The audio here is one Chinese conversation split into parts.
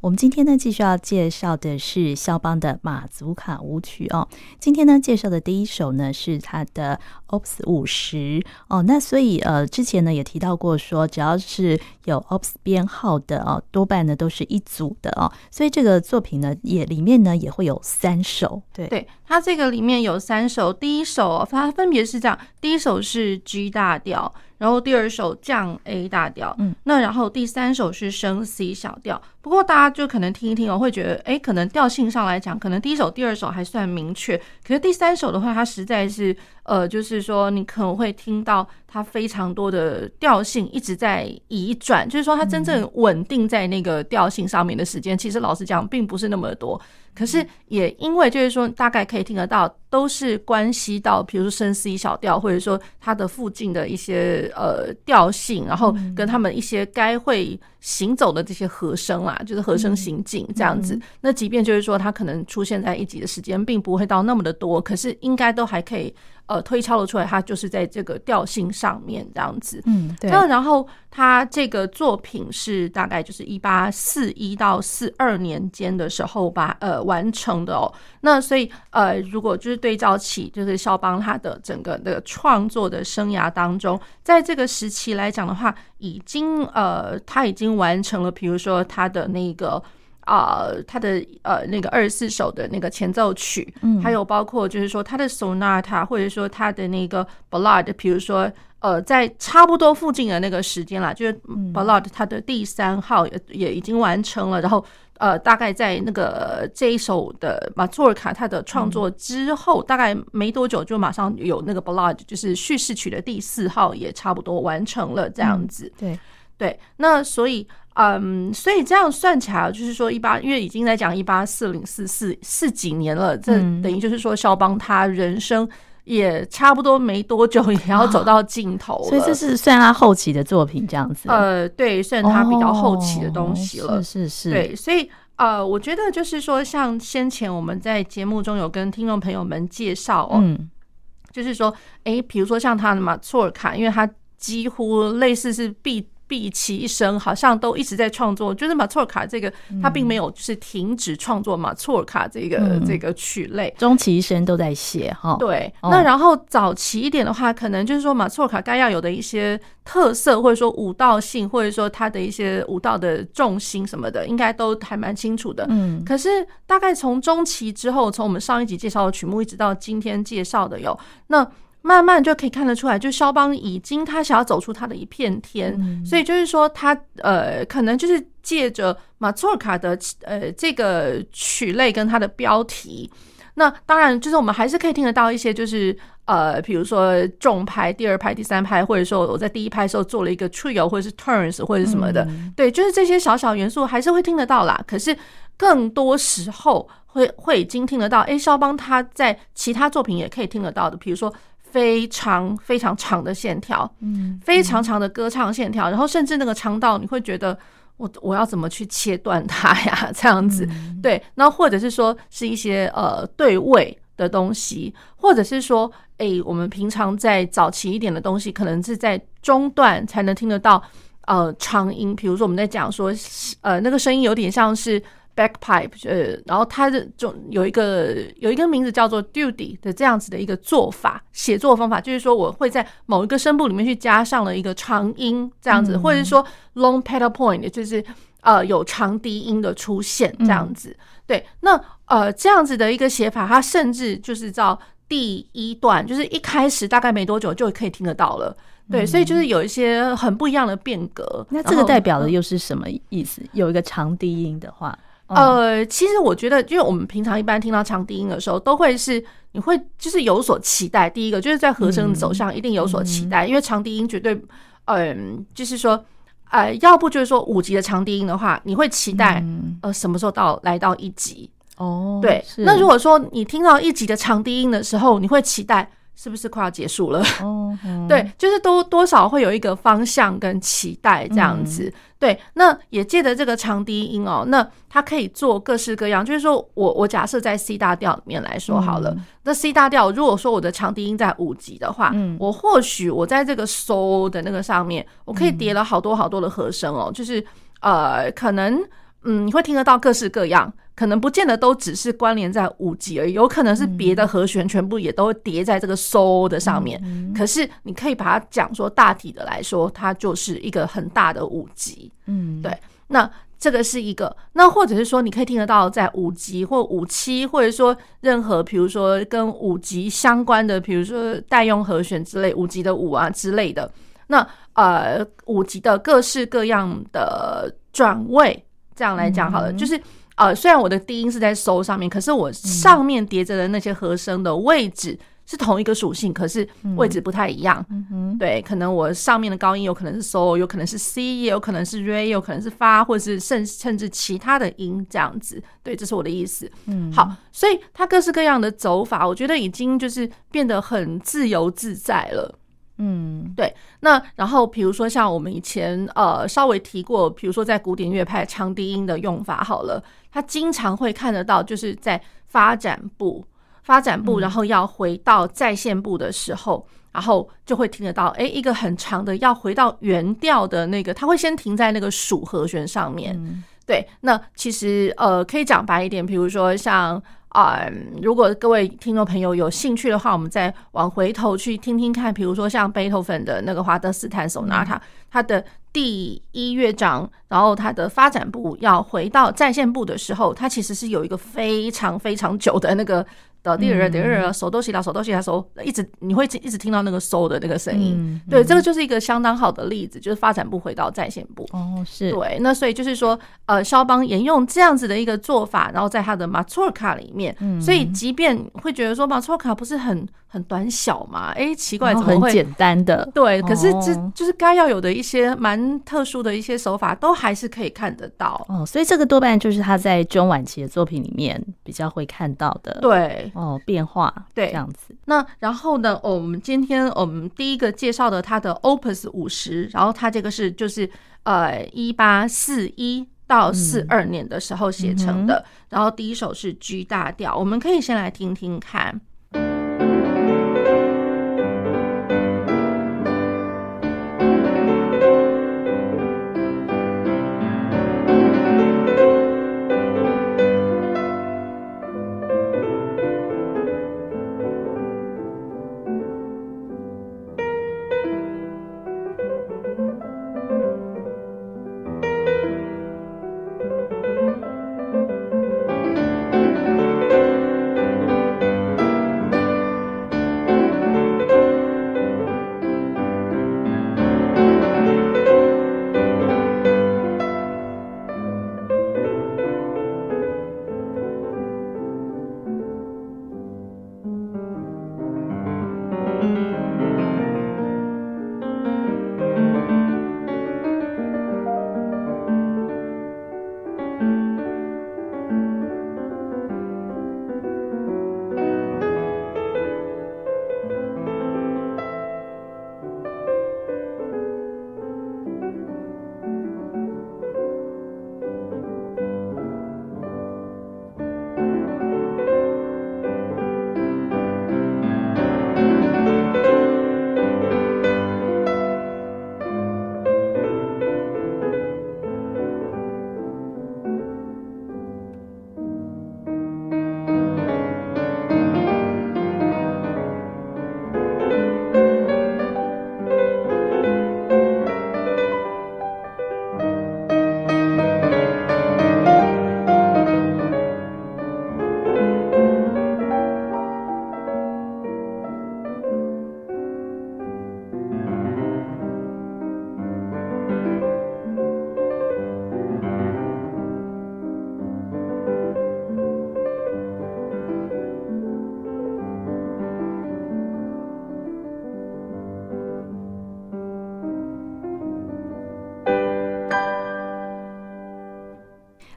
我们今天呢，继续要介绍的是肖邦的马祖卡舞曲哦。今天呢，介绍的第一首呢是他的 Opus 五十哦。那所以呃，之前呢也提到过说，只要是有 Opus 编号的哦，多半呢都是一组的哦。所以这个作品呢，也里面呢也会有三首。对，对，它这个里面有三首，第一首它分别是这样，第一首是 G 大调。然后第二首降 A 大调，嗯，那然后第三首是升 C 小调。不过大家就可能听一听哦，会觉得，哎，可能调性上来讲，可能第一首、第二首还算明确，可是第三首的话，它实在是，呃，就是说你可能会听到它非常多的调性一直在移转，就是说它真正稳定在那个调性上面的时间，其实老实讲，并不是那么多。可是也因为就是说，大概可以听得到，都是关系到，比如说升 C 小调，或者说它的附近的一些呃调性，然后跟他们一些该会行走的这些和声啦，就是和声行进这样子。那即便就是说它可能出现在一级的时间，并不会到那么的多，可是应该都还可以。呃，推敲了出来，它就是在这个调性上面这样子。嗯，对。那然后他这个作品是大概就是一八四一到四二年间的时候吧呃完成的哦。那所以呃，如果就是对照起就是肖邦他的整个的创作的生涯当中，在这个时期来讲的话，已经呃他已经完成了，比如说他的那个。啊、呃，他的呃那个二十四首的那个前奏曲，嗯，还有包括就是说他的 sonata，或者说他的那个 ballad，比如说呃在差不多附近的那个时间啦，就是 ballad 他的第三号也也已经完成了，然后呃大概在那个这一首的马祖尔卡他的创作之后，大概没多久就马上有那个 ballad，就是叙事曲的第四号也差不多完成了这样子，对。对，那所以。嗯，所以这样算起来，就是说一八，因为已经在讲一八四零四四四几年了，这等于就是说肖邦他人生也差不多没多久，也要走到尽头了。所以这是算他后期的作品，这样子。呃，对，算他比较后期的东西了。是是是。对，所以呃，我觉得就是说，像先前我们在节目中有跟听众朋友们介绍哦，嗯，就是说，哎，比如说像他的马祖尔卡，因为他几乎类似是必。毕其一生，好像都一直在创作。就是马错尔卡这个，他并没有就是停止创作马错尔卡这个、嗯、这个曲类，终其一生都在写哈。对，那然后早期一点的话，可能就是说马错尔卡该要有的一些特色，或者说舞蹈性，或者说他的一些舞蹈的重心什么的，应该都还蛮清楚的。嗯，可是大概从中期之后，从我们上一集介绍的曲目，一直到今天介绍的有那。慢慢就可以看得出来，就肖邦已经他想要走出他的一片天，嗯、所以就是说他呃，可能就是借着马祖尔卡的呃这个曲类跟他的标题，那当然就是我们还是可以听得到一些，就是呃，比如说重拍、第二拍、第三拍，或者说我在第一拍的时候做了一个 trio 或者是 turns 或者什么的，嗯、对，就是这些小小元素还是会听得到啦。可是更多时候会会已经听得到，哎，肖邦他在其他作品也可以听得到的，比如说。非常非常长的线条，嗯，非常长的歌唱线条，然后甚至那个长到你会觉得我我要怎么去切断它呀？这样子，对，那或者是说是一些呃对位的东西，或者是说，诶，我们平常在早期一点的东西，可能是在中段才能听得到呃长音，比如说我们在讲说，呃，那个声音有点像是。Backpipe，呃，然后它的就有一个有一个名字叫做 Duty 的这样子的一个做法，写作方法，就是说我会在某一个声部里面去加上了一个长音这样子，或者是说 long pedal point，就是呃有长低音的出现这样子。对，那呃这样子的一个写法，它甚至就是到第一段，就是一开始大概没多久就可以听得到了。对，所以就是有一些很不一样的变革。那这个代表的又是什么意思？有一个长低音的话。呃，其实我觉得，因为我们平常一般听到长低音的时候，都会是你会就是有所期待。第一个就是在和声走向一定有所期待，因为长低音绝对，嗯，就是说，呃，要不就是说五级的长低音的话，你会期待呃什么时候到来到一级？哦，对。那如果说你听到一级的长低音的时候，你会期待是不是快要结束了？哦，对，就是多多少会有一个方向跟期待这样子。嗯、对，那也借着这个长低音哦，那它可以做各式各样。就是说我我假设在 C 大调里面来说好了，嗯、那 C 大调如果说我的长低音在五级的话，嗯、我或许我在这个 So 的那个上面，我可以叠了好多好多的和声哦，就是呃，可能嗯，你会听得到各式各样。可能不见得都只是关联在五级而已，有可能是别的和弦全部也都叠在这个 So 的上面。嗯、可是你可以把它讲说大体的来说，它就是一个很大的五级。嗯，对。那这个是一个，那或者是说你可以听得到在五级或五七，或者说任何比如说跟五级相关的，比如说代用和弦之类，五级的五啊之类的。那呃，五级的各式各样的转位，这样来讲好了，嗯、就是。呃，虽然我的低音是在 So 上面，可是我上面叠着的那些和声的位置是同一个属性，可是位置不太一样。嗯哼，对，可能我上面的高音有可能是 So，有可能是 C，也有可能是 Re，有可能是发，或者是甚甚至其他的音这样子。对，这是我的意思。嗯，好，所以它各式各样的走法，我觉得已经就是变得很自由自在了。嗯，对。那然后，比如说像我们以前呃稍微提过，比如说在古典乐派长低音的用法，好了。他经常会看得到，就是在发展部、发展部，然后要回到再现部的时候，然后就会听得到，哎，一个很长的要回到原调的那个，他会先停在那个属和弦上面。对，那其实呃，可以讲白一点，比如说像啊，如果各位听众朋友有兴趣的话，我们再往回头去听听看，比如说像贝多芬的那个华德斯坦索纳塔，他的。第一乐章，然后他的发展部要回到再现部的时候，它其实是有一个非常非常久的那个。的第二、第二手都洗了，手都洗了，手一直你会一直听到那个收的那个声音。嗯嗯、对，这个就是一个相当好的例子，就是发展部回到在线部。哦，是对。那所以就是说，呃，肖邦沿用这样子的一个做法，然后在他的马卓尔卡里面，嗯、所以即便会觉得说马卓尔卡不是很很短小嘛，哎，奇怪，怎么会很简单的？对，可是这就是该要有的一些蛮特殊的一些手法，都还是可以看得到。哦，所以这个多半就是他在中晚期的作品里面比较会看到的。对。哦，变化对，这样子。那然后呢，我们今天我们第一个介绍的他的 Opus 五十，然后他这个是就是呃一八四一到四二年的时候写成的，嗯、然后第一首是 G 大调，我们可以先来听听看。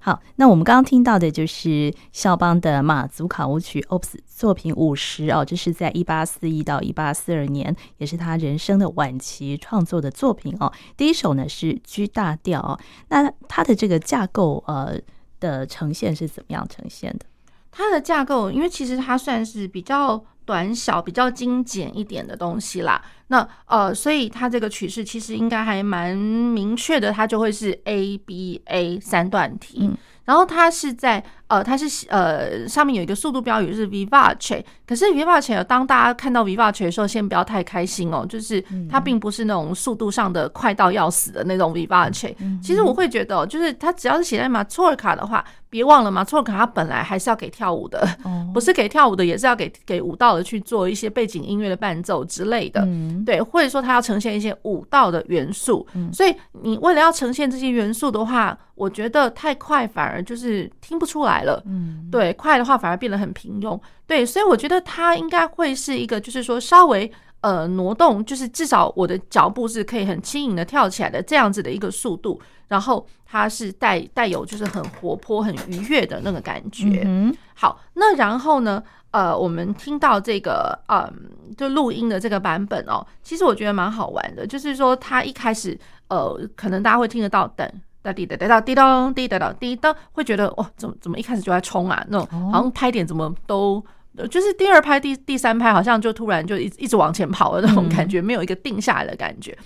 好，那我们刚刚听到的就是肖邦的马祖卡舞曲 Opus 作品五十哦，这是在一八四一到一八四二年，也是他人生的晚期创作的作品哦。第一首呢是 G 大调哦，那它的这个架构呃的呈现是怎么样呈现的？它的架构，因为其实它算是比较短小、比较精简一点的东西啦。那呃，所以它这个曲式其实应该还蛮明确的，它就会是 A B A 三段体。嗯然后它是在呃，它是呃，上面有一个速度标语是 Vivace，可是 Vivace 当大家看到 Vivace 的时候，先不要太开心哦，就是它并不是那种速度上的快到要死的那种 Vivace。其实我会觉得，就是它只要是写在马错尔卡的话，别忘了马错尔卡它本来还是要给跳舞的，不是给跳舞的，也是要给给舞蹈的去做一些背景音乐的伴奏之类的，对，或者说它要呈现一些舞蹈的元素。所以你为了要呈现这些元素的话，我觉得太快反而就是听不出来了，嗯，对，快的话反而变得很平庸，对，所以我觉得它应该会是一个，就是说稍微呃挪动，就是至少我的脚步是可以很轻盈的跳起来的这样子的一个速度，然后它是带带有就是很活泼、很愉悦的那个感觉。嗯，好，那然后呢，呃，我们听到这个嗯，就录音的这个版本哦，其实我觉得蛮好玩的，就是说它一开始呃，可能大家会听得到等。哒滴哒哒哒滴当滴哒哒滴当，会觉得哇，怎么怎么一开始就在冲啊？那种好像拍点怎么都，就是第二拍、第第三拍，好像就突然就一一直往前跑的那种感觉，没有一个定下来的感觉。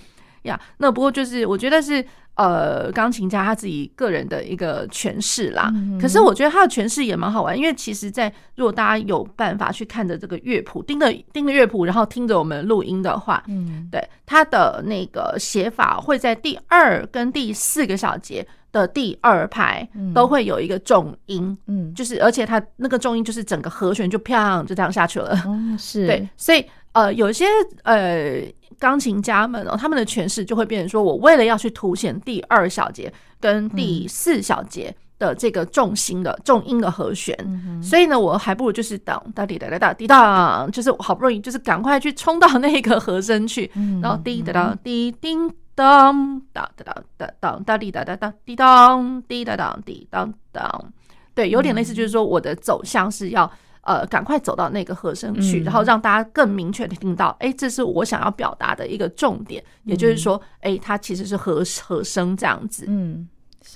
呀，那不过就是我觉得是呃，钢琴家他自己个人的一个诠释啦。可是我觉得他的诠释也蛮好玩，因为其实，在如果大家有办法去看着这个乐谱，盯着盯着乐谱，然后听着我们录音的话，嗯，对，他的那个写法会在第二跟第四个小节的第二排都会有一个重音，嗯，就是而且他那个重音就是整个和弦就啪就这样下去了，嗯，是对，所以呃，有些呃。钢琴家们哦，他们的诠释就会变成说：我为了要去凸显第二小节跟第四小节的这个重心的重音的和弦，所以呢，我还不如就是当哒滴哒哒哒滴当，就是好不容易就是赶快去冲到那个和声去，然后滴哒哒滴叮当哒哒哒哒当哒滴哒哒哒滴当滴哒当滴当当，对，有点类似，就是说我的走向是要。呃，赶快走到那个和声去，然后让大家更明确的听到，哎、嗯，这是我想要表达的一个重点，也就是说，哎，它其实是和和声这样子。嗯，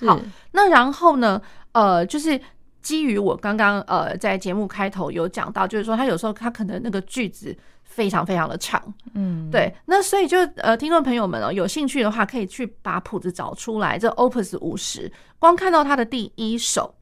好，那然后呢，呃，就是基于我刚刚呃在节目开头有讲到，就是说他有时候他可能那个句子非常非常的长，嗯，对，那所以就呃听众朋友们哦，有兴趣的话可以去把谱子找出来，这 Opus 五十，光看到它的第一首，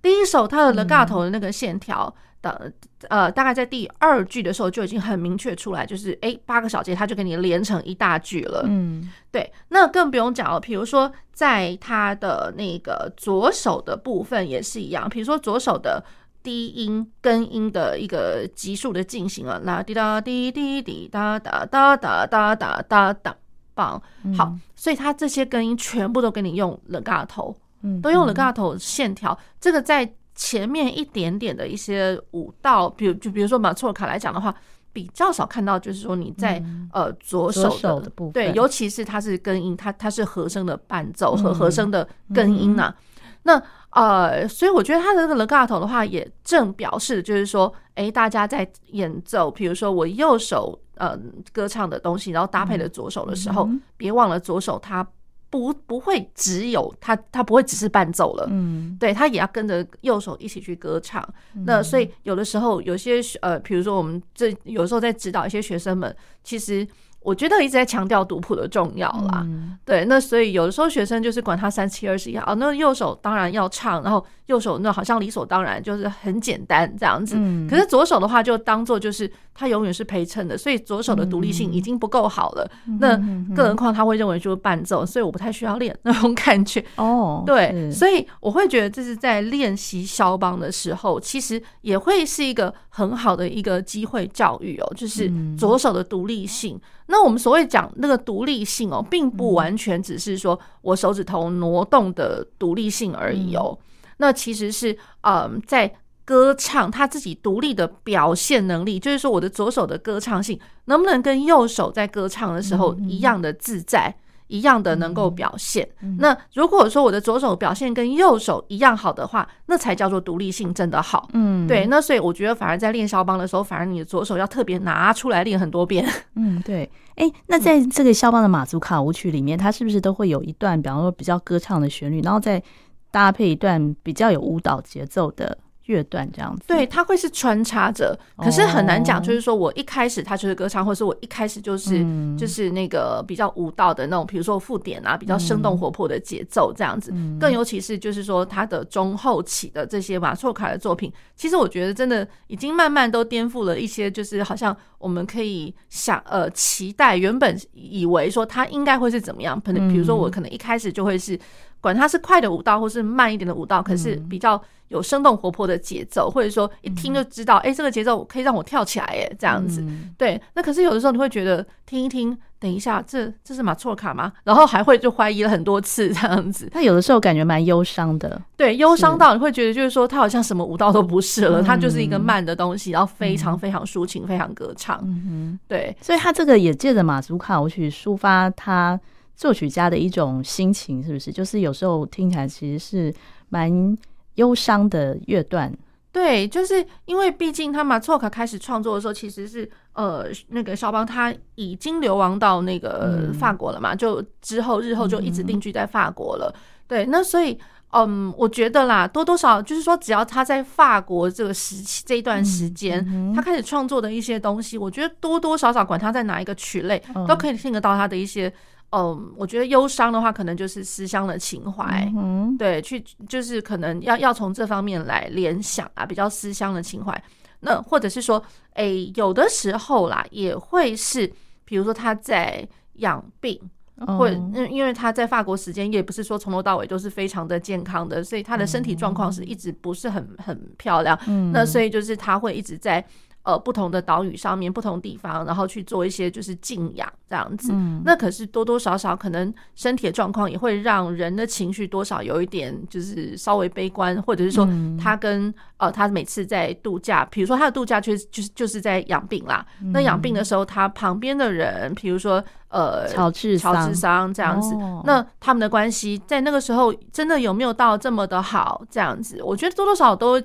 第一首它的 legato 的那个线条。嗯的呃，大概在第二句的时候就已经很明确出来，就是哎，八个小节它就给你连成一大句了。嗯，对，那更不用讲了。比如说，在他的那个左手的部分也是一样，比如说左手的低音根音的一个急速的进行啊，啦滴答滴滴滴哒哒哒哒哒哒哒哒，棒，好，所以他这些根音全部都给你用 legato，嗯，都用 legato 线条，这个在。前面一点点的一些舞蹈，比如就比如说马祖尔卡来讲的话，比较少看到，就是说你在、嗯、呃左手的，对，尤其是它是根音，它它是和声的伴奏和和声的根音呐、啊。嗯、那呃，所以我觉得它的那个 legato 的话，也正表示就是说，哎，大家在演奏，比如说我右手呃歌唱的东西，然后搭配了左手的时候，嗯、别忘了左手它。不不会只有他，他不会只是伴奏了，嗯，对，他也要跟着右手一起去歌唱。嗯、那所以有的时候有些呃，比如说我们这有时候在指导一些学生们，其实。我觉得一直在强调读谱的重要啦，嗯、对，那所以有的时候学生就是管他三七二十一啊，那右手当然要唱，然后右手那好像理所当然就是很简单这样子，嗯、可是左手的话就当做就是他永远是陪衬的，所以左手的独立性已经不够好了，嗯、那更何况他会认为就是伴奏，所以我不太需要练那种感觉哦，对，所以我会觉得这是在练习肖邦的时候，其实也会是一个很好的一个机会教育哦，就是左手的独立性。那我们所谓讲那个独立性哦，并不完全只是说我手指头挪动的独立性而已哦。那其实是嗯，在歌唱他自己独立的表现能力，就是说我的左手的歌唱性能不能跟右手在歌唱的时候一样的自在，一样的能够表现。嗯、那如果说我的左手表现跟右手一样好的话，那才叫做独立性真的好。嗯，对。那所以我觉得，反而在练肖邦的时候，反而你的左手要特别拿出来练很多遍。嗯，对。哎、欸，那在这个肖邦的马祖卡舞曲里面，它是不是都会有一段，比方说比较歌唱的旋律，然后再搭配一段比较有舞蹈节奏的？乐段这样子，对，它会是穿插着，可是很难讲，就是说我一开始它就是歌唱，或者是我一开始就是就是那个比较舞蹈的那种，比如说附点啊，比较生动活泼的节奏这样子。更尤其是就是说它的中后期的这些马错卡的作品，其实我觉得真的已经慢慢都颠覆了一些，就是好像我们可以想呃期待，原本以为说它应该会是怎么样，可能比如说我可能一开始就会是。管它是快的舞蹈，或是慢一点的舞蹈，可是比较有生动活泼的节奏，或者说一听就知道，哎，这个节奏可以让我跳起来，哎，这样子。对，那可是有的时候你会觉得听一听，等一下，这这是马错卡吗？然后还会就怀疑了很多次，这样子。他有的时候感觉蛮忧伤的，对，忧伤到你会觉得就是说，他好像什么舞蹈都不是了，他就是一个慢的东西，然后非常非常抒情，非常歌唱。嗯哼，对，所以他这个也借着马祖卡舞曲抒发他。作曲家的一种心情，是不是？就是有时候听起来其实是蛮忧伤的乐段。对，就是因为毕竟他马错卡开始创作的时候，其实是呃那个肖邦他已经流亡到那个法国了嘛，嗯、就之后日后就一直定居在法国了。嗯、对，那所以嗯，我觉得啦，多多少就是说，只要他在法国这个时期这一段时间，他开始创作的一些东西，我觉得多多少少管他在哪一个曲类，嗯、都可以听得到他的一些。嗯，我觉得忧伤的话，可能就是思乡的情怀，嗯、对，去就是可能要要从这方面来联想啊，比较思乡的情怀。那或者是说，哎、欸，有的时候啦，也会是，比如说他在养病，嗯、或者因为他在法国时间也不是说从头到尾都是非常的健康的，所以他的身体状况是一直不是很很漂亮。嗯、那所以就是他会一直在。呃，不同的岛屿上面，不同地方，然后去做一些就是静养这样子。嗯，那可是多多少少可能身体的状况也会让人的情绪多少有一点就是稍微悲观，或者是说他跟呃他每次在度假，比如说他的度假区就是就是在养病啦。那养病的时候，他旁边的人，比如说呃乔治乔治桑这样子，那他们的关系在那个时候真的有没有到这么的好？这样子，我觉得多多少少都。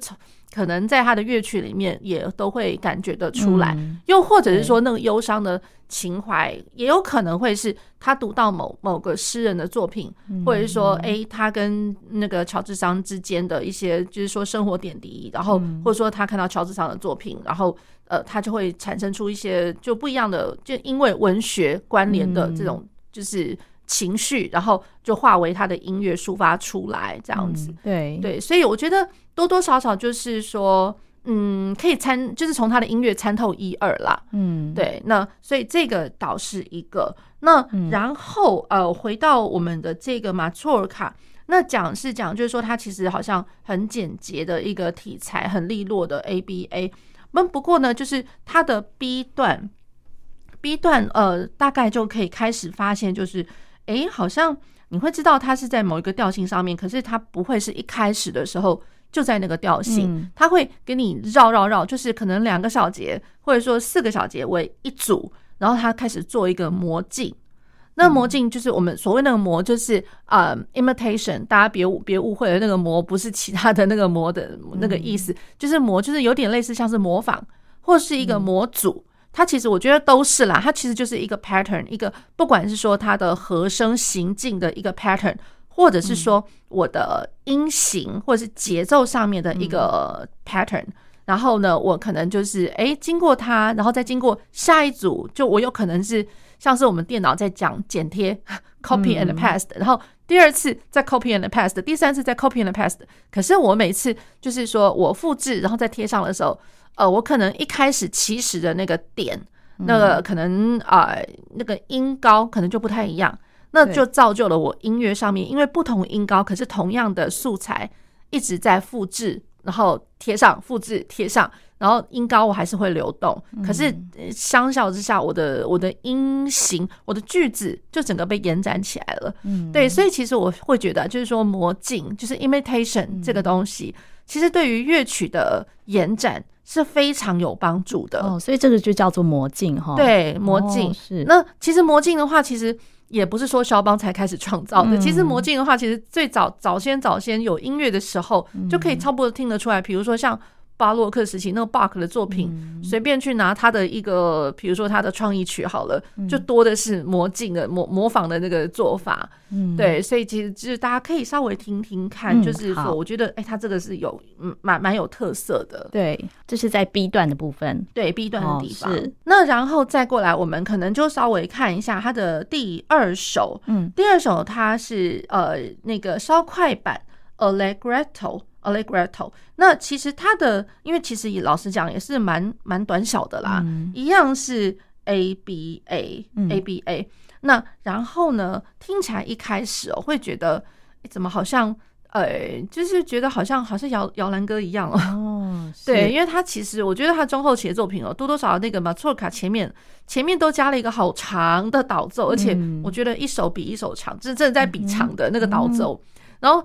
可能在他的乐曲里面也都会感觉得出来，嗯、又或者是说那个忧伤的情怀，也有可能会是他读到某某个诗人的作品，嗯、或者是说，哎，他跟那个乔治桑之间的一些，就是说生活点滴，然后或者说他看到乔治桑的作品，然后呃，他就会产生出一些就不一样的，就因为文学关联的这种就是。情绪，然后就化为他的音乐抒发出来，这样子。嗯、对对，所以我觉得多多少少就是说，嗯，可以参，就是从他的音乐参透一二啦。嗯，对。那所以这个倒是一个。那然后、嗯、呃，回到我们的这个马错尔卡，那讲是讲，就是说它其实好像很简洁的一个题材，很利落的 A B A。那不过呢，就是它的 B 段，B 段呃，大概就可以开始发现就是。诶，好像你会知道它是在某一个调性上面，可是它不会是一开始的时候就在那个调性，它会给你绕绕绕，就是可能两个小节或者说四个小节为一组，然后它开始做一个模进。那模进就是我们所谓那个魔，就是呃，imitation，大家别别误会了，那个魔不是其他的那个魔的那个意思，就是魔就是有点类似像是模仿或是一个模组。它其实我觉得都是啦，它其实就是一个 pattern，一个不管是说它的和声行进的一个 pattern，或者是说我的音型或者是节奏上面的一个 pattern，然后呢，我可能就是哎经过它，然后再经过下一组，就我有可能是像是我们电脑在讲剪贴 copy and paste，然后第二次再 copy and paste，第三次再 copy and paste，可是我每次就是说我复制然后再贴上的时候。呃，我可能一开始起始的那个点，那个可能啊、呃，那个音高可能就不太一样，那就造就了我音乐上面，因为不同音高，可是同样的素材一直在复制，然后贴上，复制贴上，然后音高我还是会流动，可是相较之下，我的我的音型，我的句子就整个被延展起来了。嗯，对，所以其实我会觉得，就是说魔镜，就是 imitation 这个东西，其实对于乐曲的延展。是非常有帮助的哦，所以这个就叫做魔镜哈。对，魔镜、哦、是。那其实魔镜的话，其实也不是说肖邦才开始创造的。嗯、其实魔镜的话，其实最早早先早先有音乐的时候，就可以差不多听得出来。比如说像。巴洛克时期那个巴克的作品，随、嗯、便去拿他的一个，比如说他的创意曲好了，嗯、就多的是魔镜的模模仿的那个做法。嗯，对，所以其实就是大家可以稍微听听看，嗯、就是说，我觉得哎，他这个是有嗯蛮蛮有特色的。对，这是在 B 段的部分，对 B 段的地方。哦、是那然后再过来，我们可能就稍微看一下他的第二首。嗯，第二首它是呃那个稍快板 Allegretto。Allegretto，那其实它的，因为其实也老实讲也是蛮蛮短小的啦，嗯、一样是 A B A、嗯、A B A。那然后呢，听起来一开始哦会觉得，怎么好像，呃，就是觉得好像好像摇摇篮歌一样哦。哦 对，因为他其实我觉得他中后期的作品哦，多多少少那个马错卡前面前面都加了一个好长的导奏，而且我觉得一首比一首长，就是真的在比长的那个导奏，嗯、然后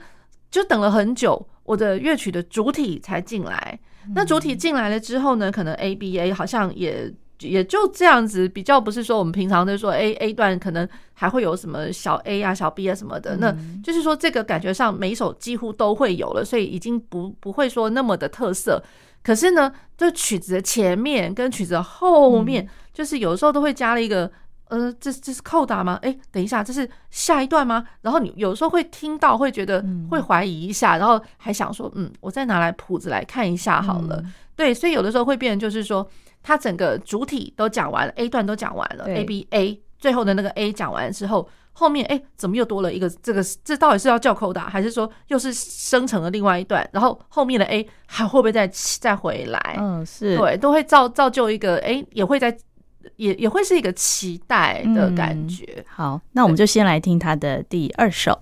就等了很久。我的乐曲的主体才进来，那主体进来了之后呢，可能 A B A 好像也也就这样子，比较不是说我们平常都说 A A 段可能还会有什么小 A 啊、小 B 啊什么的，那就是说这个感觉上每一首几乎都会有了，所以已经不不会说那么的特色。可是呢，就曲子的前面跟曲子的后面，就是有时候都会加了一个。呃，这这是扣打吗？哎，等一下，这是下一段吗？然后你有时候会听到，会觉得会怀疑一下，然后还想说，嗯，我再拿来谱子来看一下好了。对，所以有的时候会变成就是说，它整个主体都讲完了，A 段都讲完了，A B A 最后的那个 A 讲完之后，后面哎，怎么又多了一个这个？这到底是要叫扣打，还是说又是生成了另外一段？然后后面的 A 还会不会再再回来？嗯，是对，都会造造就一个哎，也会在。也也会是一个期待的感觉。嗯、好，那我们就先来听他的第二首。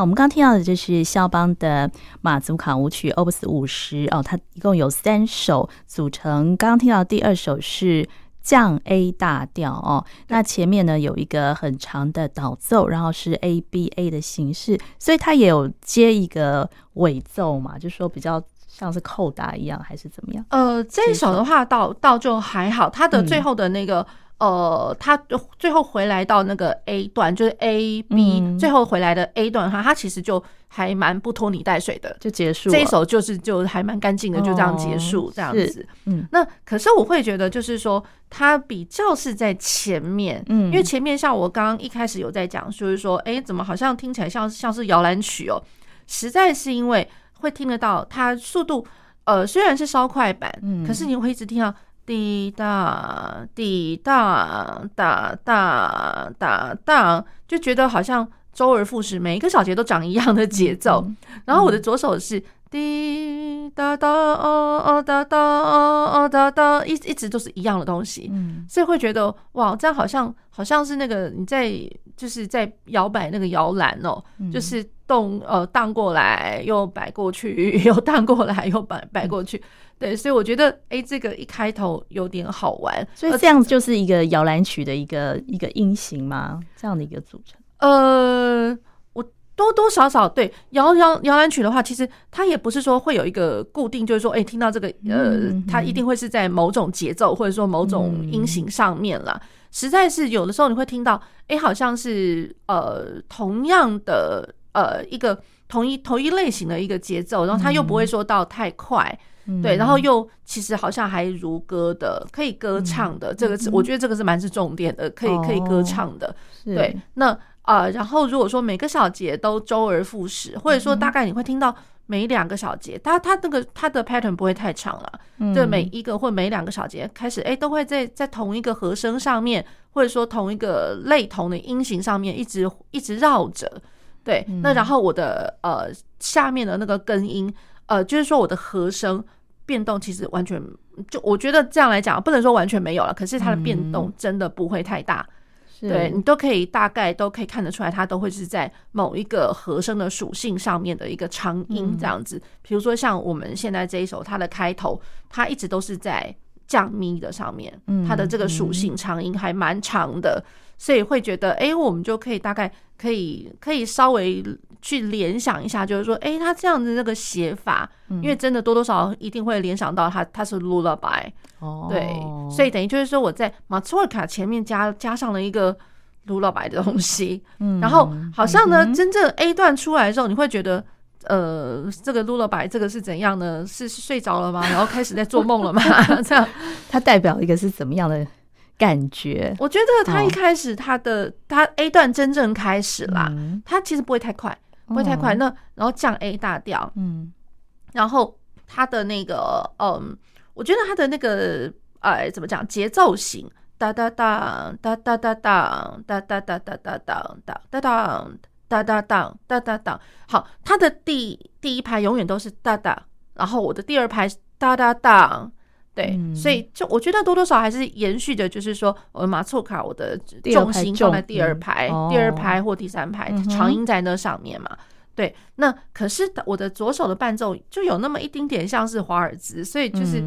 好，我们刚听到的就是肖邦的马祖卡舞曲 Opus 五十哦，它一共有三首组成。刚刚听到第二首是降 A 大调哦，那前面呢有一个很长的导奏，然后是 A B A 的形式，所以它也有接一个尾奏嘛，就说比较像是扣打一样，还是怎么样？呃，这一首的话倒倒就还好，它的最后的那个。嗯呃，他最后回来到那个 A 段，就是 A B，嗯，最后回来的 A 段的话，他其实就还蛮不拖泥带水的，就结束。这一首就是就还蛮干净的，就这样结束，哦，这样子。嗯，那可是我会觉得，就是说他比较是在前面，嗯，因为前面像我刚刚一开始有在讲，就是说，哎，怎么好像听起来像像是摇篮曲哦？实在是因为会听得到它速度，呃，虽然是稍快版，嗯，可是你会一直听到。滴答滴答哒哒哒哒，就觉得好像周而复始，每一个小节都长一样的节奏。然后我的左手是滴答答哦哦哒哒哦哦哒哒，一一直都是一样的东西，所以会觉得哇，这样好像好像是那个你在就是在摇摆那个摇篮哦，就是动呃荡过来又摆过去，又荡过来又摆摆过去。对，所以我觉得，哎、欸，这个一开头有点好玩，所以这样就是一个摇篮曲的一个一个音型吗？这样的一个组成？呃，我多多少少对摇摇摇篮曲的话，其实它也不是说会有一个固定，就是说，哎、欸，听到这个，呃，它一定会是在某种节奏或者说某种音型上面啦。实在是有的时候你会听到，哎、欸，好像是呃同样的呃一个同一同一类型的一个节奏，然后它又不会说到太快。对，然后又其实好像还如歌的，可以歌唱的，这个是我觉得这个是蛮是重点的，可以可以歌唱的。对，那啊，然后如果说每个小节都周而复始，或者说大概你会听到每两个小节，它它那个它的 pattern 不会太长了，对，每一个或每两个小节开始，哎，都会在在同一个和声上面，或者说同一个类同的音型上面一直一直绕着。对，那然后我的呃下面的那个根音，呃，就是说我的和声。变动其实完全就我觉得这样来讲，不能说完全没有了，可是它的变动真的不会太大。嗯、对你都可以大概都可以看得出来，它都会是在某一个和声的属性上面的一个长音这样子。比如说像我们现在这一首，它的开头它一直都是在降咪的上面，它的这个属性长音还蛮长的，所以会觉得哎，我们就可以大概可以可以稍微。去联想一下，就是说，哎，他这样子那个写法，因为真的多多少少一定会联想到他他是 lullaby，哦，对，所以等于就是说我在马祖尔卡前面加加上了一个 lullaby 的东西，嗯，然后好像呢，真正 A 段出来的时候，你会觉得，呃，这个 lullaby 这个是怎样呢？是睡着了吗？然后开始在做梦了吗？这样，它代表一个是怎么样的感觉？我觉得他一开始他的他 A 段真正开始啦，他其实不会太快。不会太快，那然后降 A 大调，嗯，然后它的那个，嗯，我觉得它的那个，哎，怎么讲？节奏型，哒哒哒哒哒哒哒哒哒哒哒哒哒哒哒哒哒哒哒哒哒，好，他的第第一排永远都是哒哒，然后我的第二排是哒哒哒。对，所以就我觉得多多少少还是延续的，就是说，我马凑卡我的重心放在第二排、第二排或第三排，长音在那上面嘛。对，那可是我的左手的伴奏就有那么一丁点像是华尔兹，所以就是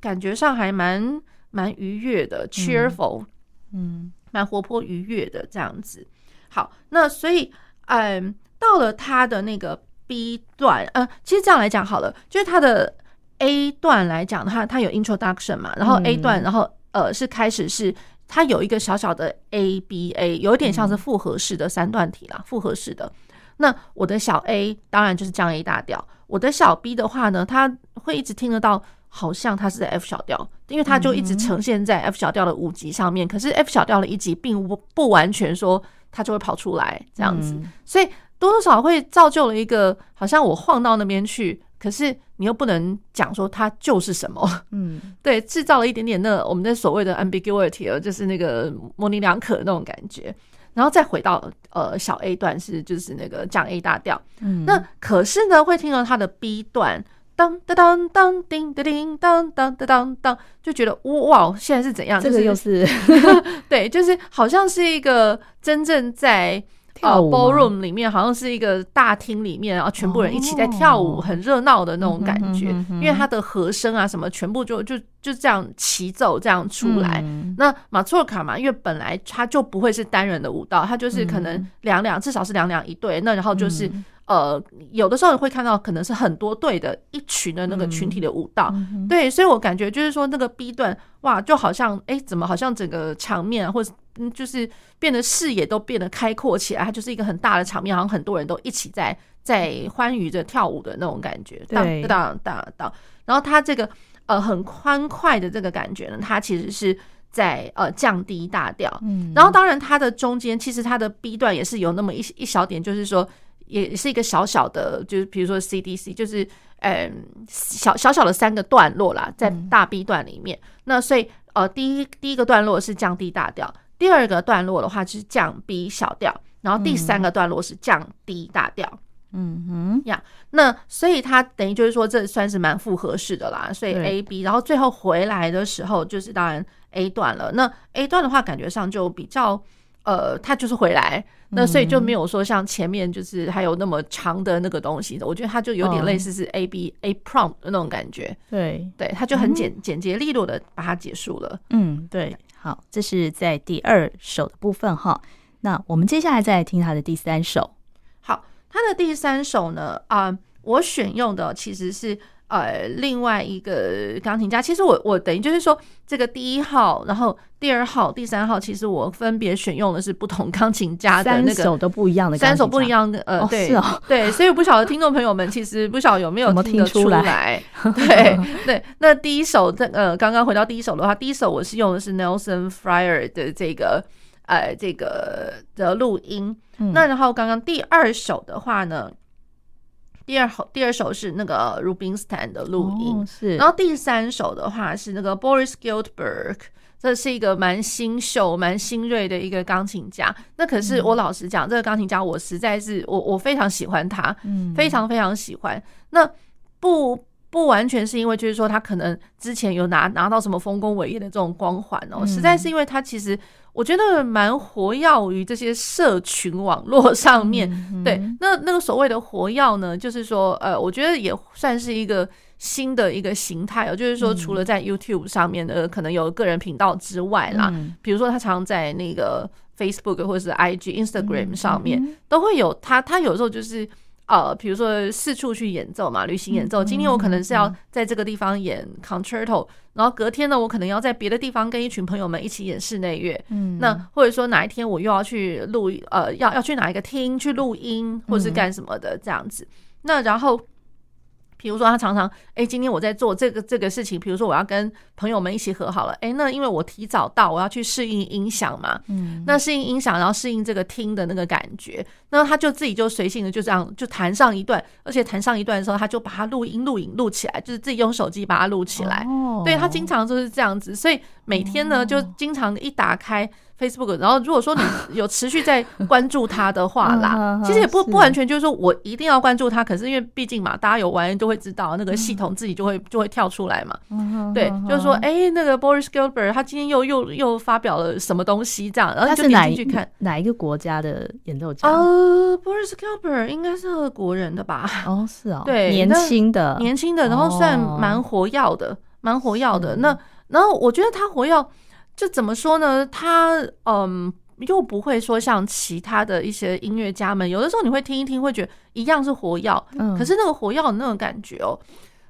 感觉上还蛮蛮愉悦的，cheerful，嗯，蛮活泼愉悦的这样子。好，那所以嗯，到了他的那个 B 段，呃，其实这样来讲好了，就是他的。A 段来讲的话，它有 introduction 嘛，然后 A 段，然后呃是开始是它有一个小小的 A B A，有一点像是复合式的三段体啦，复合式的。那我的小 A 当然就是降 A 大调，我的小 B 的话呢，它会一直听得到，好像它是在 F 小调，因为它就一直呈现在 F 小调的五级上面，可是 F 小调的一级并不不完全说它就会跑出来这样子，所以多多少少会造就了一个好像我晃到那边去。可是你又不能讲说它就是什么，嗯，对，制造了一点点那我们的所谓的 ambiguity，就是那个模棱两可的那种感觉，然后再回到呃小 A 段是就是那个降 A 大调，嗯，那可是呢会听到它的 B 段当当当当叮叮叮当当当当当，就觉得哇，现在是怎样？这个又是 对，就是好像是一个真正在。跳舞 ballroom 里面，好像是一个大厅里面，然后全部人一起在跳舞，很热闹的那种感觉。因为它的和声啊什么，全部就就就这样齐奏这样出来。那马祖尔卡嘛，因为本来它就不会是单人的舞蹈，它就是可能两两，至少是两两一对。那然后就是。呃，有的时候会看到可能是很多队的一群的那个群体的舞蹈，嗯、对，所以我感觉就是说那个 B 段哇，就好像哎，怎么好像整个场面或者嗯，就是变得视野都变得开阔起来，它就是一个很大的场面，好像很多人都一起在在欢愉着跳舞的那种感觉，当当当当，然后它这个呃很欢快的这个感觉呢，它其实是在呃降低大调，嗯，然后当然它的中间其实它的 B 段也是有那么一一小点，就是说。也是一个小小的，就是比如说 CDC，就是嗯小小小的三个段落啦，在大 B 段里面。那所以呃，第一第一个段落是降 D 大调，第二个段落的话就是降 B 小调，然后第三个段落是降 D 大调。嗯哼呀，那所以它等于就是说，这算是蛮复合式的啦。所以 A B，然后最后回来的时候就是当然 A 段了。那 A 段的话，感觉上就比较。呃，他就是回来，那所以就没有说像前面就是还有那么长的那个东西的，我觉得他就有点类似是 A B A prompt 的那种感觉。对对，他就很简简洁利落的把它结束了。嗯，对。好，这是在第二首的部分哈。那我们接下来再来听他的第三首。好，他的第三首呢，啊，我选用的其实是。呃，另外一个钢琴家，其实我我等于就是说，这个第一号，然后第二号、第三号，其实我分别选用的是不同钢琴家的那个三首都不一样的，三首不一样的，呃，对，是哦，对，所以不晓得听众朋友们其实不晓得有没有听得出来，对对。那第一首，这呃，刚刚回到第一首的话，第一首我是用的是 Nelson Fryer 的这个呃这个的录音，那然后刚刚第二首的话呢？第二首，第二首是那个 Rubinstein 的录音，哦、是。然后第三首的话是那个 Boris Giltburg，这是一个蛮新秀、蛮新锐的一个钢琴家。那可是我老实讲，嗯、这个钢琴家我实在是我我非常喜欢他，嗯，非常非常喜欢。那不。不完全是因为，就是说他可能之前有拿拿到什么丰功伟业的这种光环哦，实在是因为他其实我觉得蛮活跃于这些社群网络上面。对，那那个所谓的活跃呢，就是说，呃，我觉得也算是一个新的一个形态哦，就是说，除了在 YouTube 上面的可能有个人频道之外啦，比如说他常在那个 Facebook 或者是 IG、Instagram 上面都会有他，他有时候就是。呃，比如说四处去演奏嘛，旅行演奏。今天我可能是要在这个地方演 concerto，然后隔天呢，我可能要在别的地方跟一群朋友们一起演室内乐。嗯，那或者说哪一天我又要去录，呃，要要去哪一个厅去录音，或是干什么的这样子。那然后。比如说，他常常哎，今天我在做这个这个事情。比如说，我要跟朋友们一起和好了，哎，那因为我提早到，我要去适应音响嘛，嗯，那适应音响，然后适应这个听的那个感觉，那他就自己就随性的就这样就弹上一段，而且弹上一段的时候，他就把它录音录影录起来，就是自己用手机把它录起来。哦，对，他经常就是这样子，所以每天呢，就经常一打开。Facebook，然后如果说你 有持续在关注他的话 啦，其实也不不完全就是说我一定要关注他，可是因为毕竟嘛，大家有玩都会知道，那个系统自己就会就会跳出来嘛。对，就是说，哎，那个 Boris Gilbert 他今天又又又发表了什么东西这样，然后就点进去看哪一个国家的演奏家？呃，Boris Gilbert 应该是俄国人的吧？哦，是哦，对，年轻的，年轻的，然后算蛮活跃的，蛮活跃的。那然后我觉得他活跃。就怎么说呢？他嗯，又不会说像其他的一些音乐家们，有的时候你会听一听，会觉得一样是火药，嗯，可是那个火药的那种感觉哦，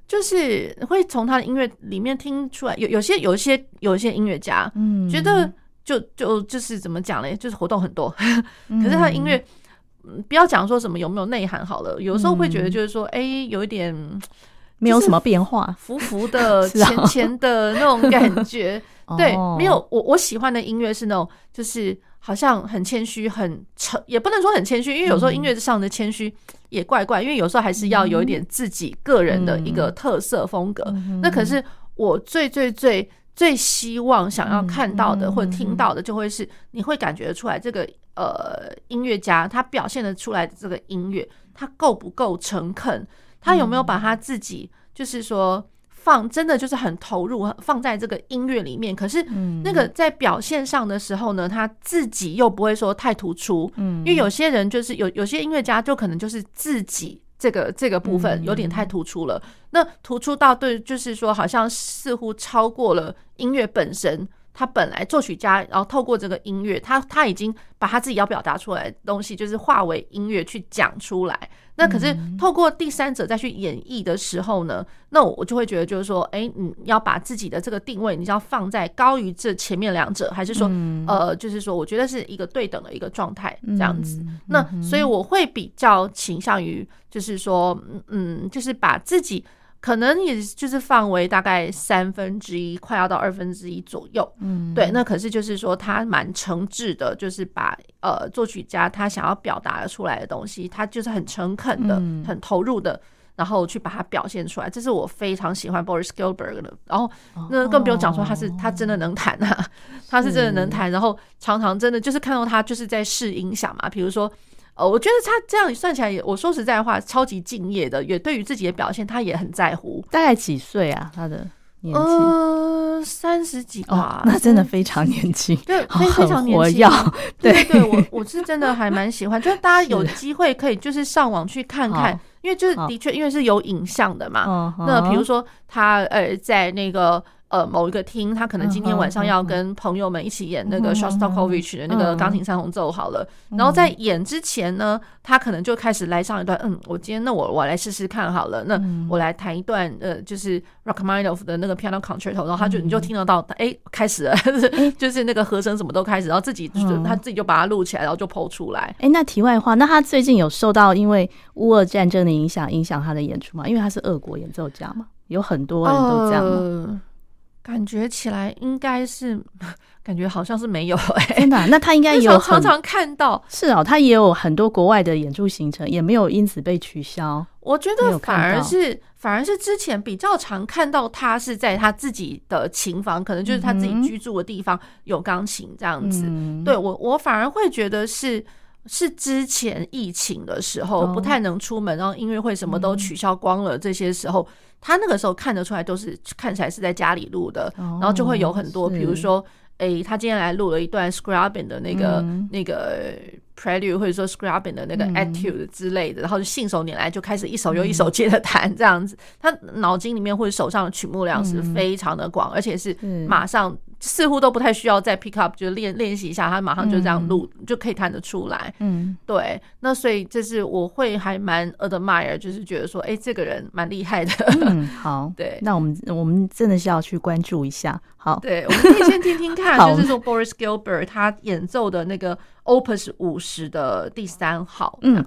就是会从他的音乐里面听出来。有有些有一些有一些音乐家，嗯，觉得就就就是怎么讲嘞，就是活动很多，可是他的音乐，嗯，不要讲说什么有没有内涵好了，有时候会觉得就是说，哎，有一点没有什么变化，浮浮 的、浅浅的那种感觉。对，没有我我喜欢的音乐是那种，就是好像很谦虚，很诚，也不能说很谦虚，因为有时候音乐上的谦虚也怪怪，因为有时候还是要有一点自己个人的一个特色风格。那可是我最最最最希望想要看到的或者听到的，就会是你会感觉出来这个呃音乐家他表现的出来的这个音乐，他够不够诚恳，他有没有把他自己就是说。放真的就是很投入，放在这个音乐里面。可是那个在表现上的时候呢，他自己又不会说太突出。嗯，因为有些人就是有有些音乐家就可能就是自己这个这个部分有点太突出了。那突出到对，就是说好像似乎超过了音乐本身。他本来作曲家，然后透过这个音乐，他他已经把他自己要表达出来的东西，就是化为音乐去讲出来。那可是透过第三者再去演绎的时候呢，那我就会觉得就是说，哎，你要把自己的这个定位，你要放在高于这前面两者，还是说，呃，就是说，我觉得是一个对等的一个状态这样子。那所以我会比较倾向于，就是说，嗯，就是把自己。可能也就是范围大概三分之一，快要到二分之一左右。嗯，对，那可是就是说他蛮诚挚的，就是把呃作曲家他想要表达出来的东西，他就是很诚恳的、很投入的，然后去把它表现出来。这是我非常喜欢 Boris Gilbert 的。然后那更不用讲说他是他真的能弹啊，他是真的能弹，然后常常真的就是看到他就是在试音响嘛，比如说。呃，我觉得他这样算起来也，我说实在话，超级敬业的，也对于自己的表现，他也很在乎。大概几岁啊？他的年纪？呃，三十几吧。哦，那真的非常年轻，对，非常年轻。对对，对，我我是真的还蛮喜欢，就是大家有机会可以就是上网去看看，因为就是的确，因为是有影像的嘛。那比如说他呃，在那个。呃，某一个厅，他可能今天晚上要跟朋友们一起演那个 Shostakovich 的那个钢琴三重奏好了。然后在演之前呢，他可能就开始来上一段，嗯，我今天那我我来试试看好了，那我来弹一段呃，就是 Rachmaninoff 的那个 Piano Concerto，然后他就你就听得到，哎，开始了，就是那个和声什么都开始，然后自己就他自己就把它录起来，然后就 po 出来。哎，那题外话，那他最近有受到因为乌俄战争的影响，影响他的演出吗？因为他是俄国演奏家嘛，有很多人都这样感觉起来应该是，感觉好像是没有 哎、欸，真的、啊？那他应该有常常看到，是哦，他也有很多国外的演出行程，也没有因此被取消。我觉得反而是反而是之前比较常看到他是在他自己的琴房，可能就是他自己居住的地方有钢琴这样子。嗯、对我我反而会觉得是是之前疫情的时候不太能出门，然后音乐会什么都取消光了，这些时候。他那个时候看得出来，都是看起来是在家里录的，然后就会有很多，比如说，诶，他今天来录了一段 Scrubbing 的那个那个 Prelude，或者说 Scrubbing 的那个 Etude 之类的，然后就信手拈来就开始一首又一首接着弹这样子。他脑筋里面或者手上的曲目量是非常的广，而且是。马上。似乎都不太需要再 pick up，就练练习一下，他马上就这样录、嗯、就可以弹得出来。嗯，对。那所以就是我会还蛮 admire，就是觉得说，哎、欸，这个人蛮厉害的。嗯，好。对，那我们我们真的是要去关注一下。好，对，我们可以先听听看，就是说 Boris Gilbert 他演奏的那个 Opus 五十的第三号。嗯。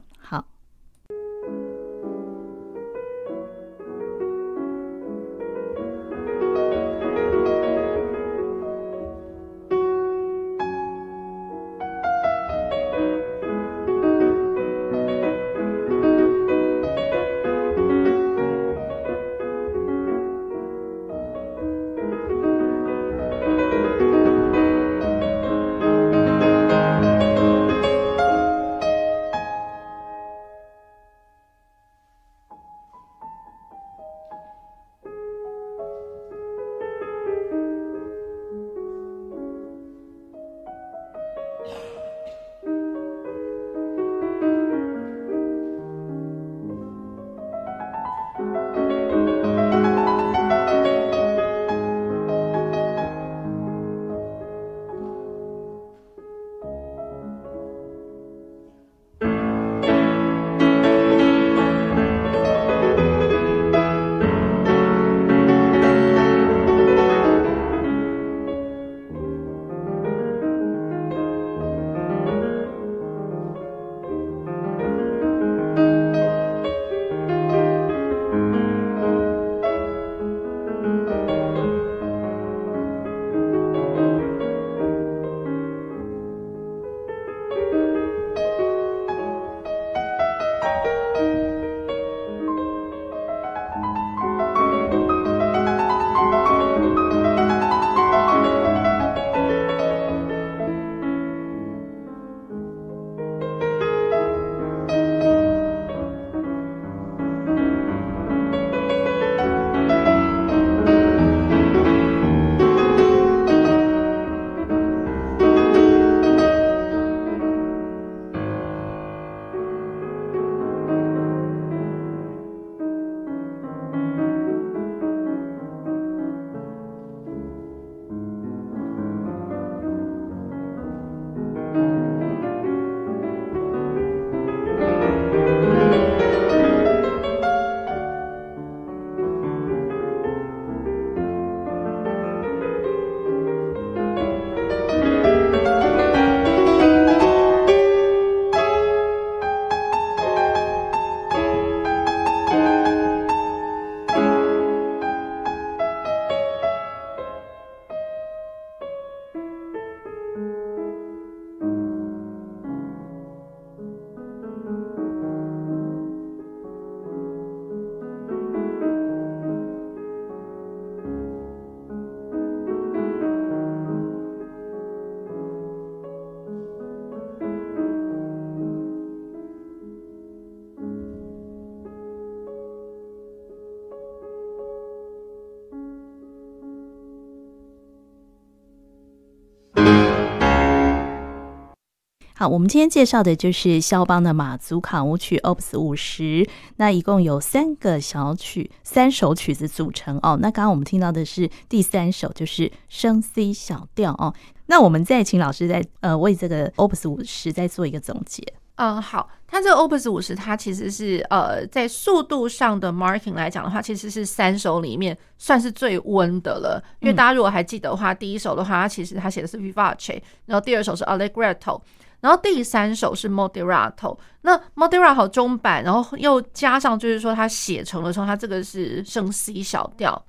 好，我们今天介绍的就是肖邦的马祖卡舞曲 Opus 五十，那一共有三个小曲，三首曲子组成哦。那刚刚我们听到的是第三首，就是升 C 小调哦。那我们再请老师再呃为这个 Opus 五十再做一个总结。嗯，好，它这个 Opus 五十，它其实是呃，在速度上的 marking 来讲的话，其实是三首里面算是最温的了。因为大家如果还记得的话，第一首的话，它其实它写的是 Vivace，然后第二首是 Allegretto，然后第三首是 Moderato。那 Moderato 中版，然后又加上就是说它写成的时候它这个是升 C 小调，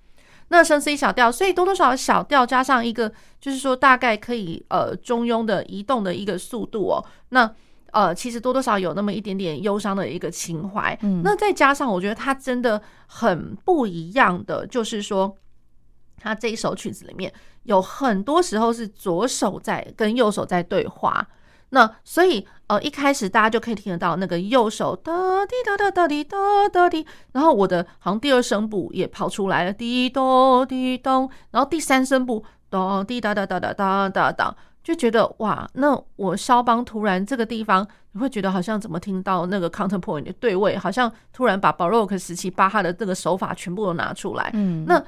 那升 C 小调，所以多多少少小调加上一个就是说大概可以呃中庸的移动的一个速度哦，那。呃，其实多多少少有那么一点点忧伤的一个情怀，嗯，那再加上我觉得他真的很不一样的，就是说他这一首曲子里面有很多时候是左手在跟右手在对话，那所以呃一开始大家就可以听得到那个右手哒滴哒哒哒滴哒哒滴，然后我的好像第二声部也跑出来了滴咚滴咚，然后第三声部咚滴哒哒哒哒哒哒哒。就觉得哇，那我肖邦突然这个地方，你会觉得好像怎么听到那个 counterpoint 的对位，好像突然把 Baroque 时期巴哈的这个手法全部都拿出来。嗯，那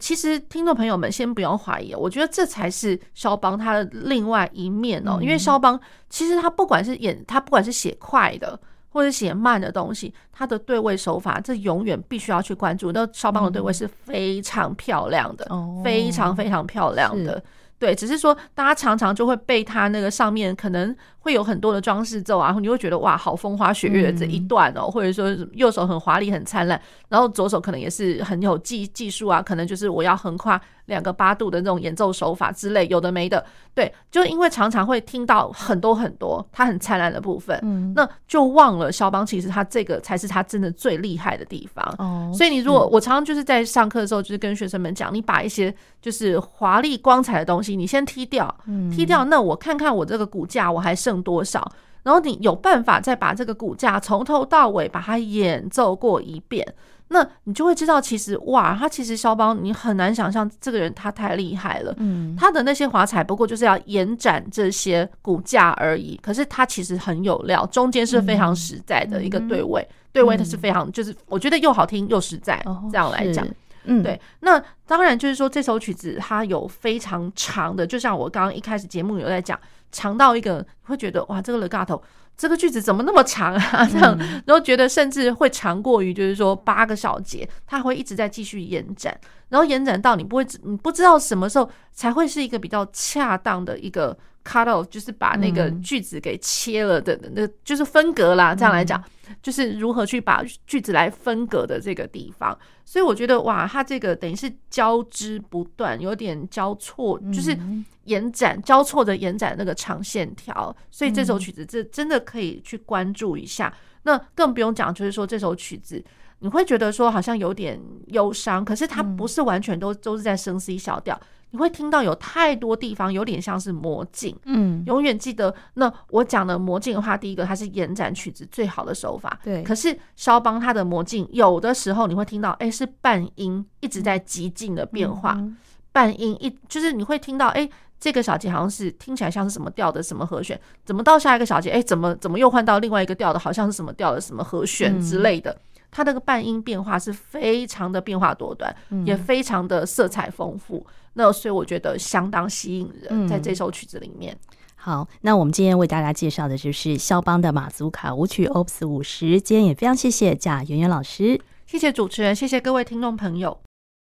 其实听众朋友们先不用怀疑，我觉得这才是肖邦他的另外一面哦。因为肖邦其实他不管是演，他不管是写快的或者写慢的东西，他的对位手法，这永远必须要去关注。那肖邦的对位是非常漂亮的，非常非常漂亮的。对，只是说大家常常就会被他那个上面可能会有很多的装饰奏啊，你会觉得哇，好风花雪月的这一段哦，或者说右手很华丽很灿烂，然后左手可能也是很有技技术啊，可能就是我要横跨两个八度的那种演奏手法之类，有的没的。对，就因为常常会听到很多很多他很灿烂的部分，嗯，那就忘了肖邦其实他这个才是他真的最厉害的地方。哦，所以你如果我常常就是在上课的时候，就是跟学生们讲，你把一些就是华丽光彩的东西，你先踢掉，踢掉，那我看看我这个骨架我还剩多少，然后你有办法再把这个骨架从头到尾把它演奏过一遍。那你就会知道，其实哇，他其实肖邦，你很难想象这个人他太厉害了。嗯，他的那些华彩不过就是要延展这些骨架而已。可是他其实很有料，中间是非常实在的一个对位，对位它是非常就是我觉得又好听又实在，这样来讲。嗯，对。那当然就是说这首曲子它有非常长的，就像我刚刚一开始节目有在讲，长到一个会觉得哇，这个 legato。这个句子怎么那么长啊？这样，然后觉得甚至会长过于，就是说八个小节，它会一直在继续延展，然后延展到你不会，你不知道什么时候才会是一个比较恰当的一个 cut off，就是把那个句子给切了的，那就是分隔啦。这样来讲，就是如何去把句子来分隔的这个地方。所以我觉得哇，它这个等于是交织不断，有点交错，就是。延展交错的延展那个长线条，所以这首曲子这真的可以去关注一下。那更不用讲，就是说这首曲子你会觉得说好像有点忧伤，可是它不是完全都都是在升 C 小调，你会听到有太多地方有点像是魔镜。嗯，永远记得那我讲的魔镜的话，第一个它是延展曲子最好的手法。对，可是肖邦他的魔镜有的时候你会听到，哎，是半音一直在极进的变化，半音一就是你会听到，哎。这个小节好像是听起来像是什么调的什么和弦，怎么到下一个小节，哎，怎么怎么又换到另外一个调的，好像是什么调的什么和弦之类的。它那个半音变化是非常的变化多端，也非常的色彩丰富。那所以我觉得相当吸引人，在这首曲子里面。好，那我们今天为大家介绍的就是肖邦的马祖卡舞曲 Opus 五十。今天也非常谢谢贾圆圆老师，谢谢主持人，谢谢各位听众朋友。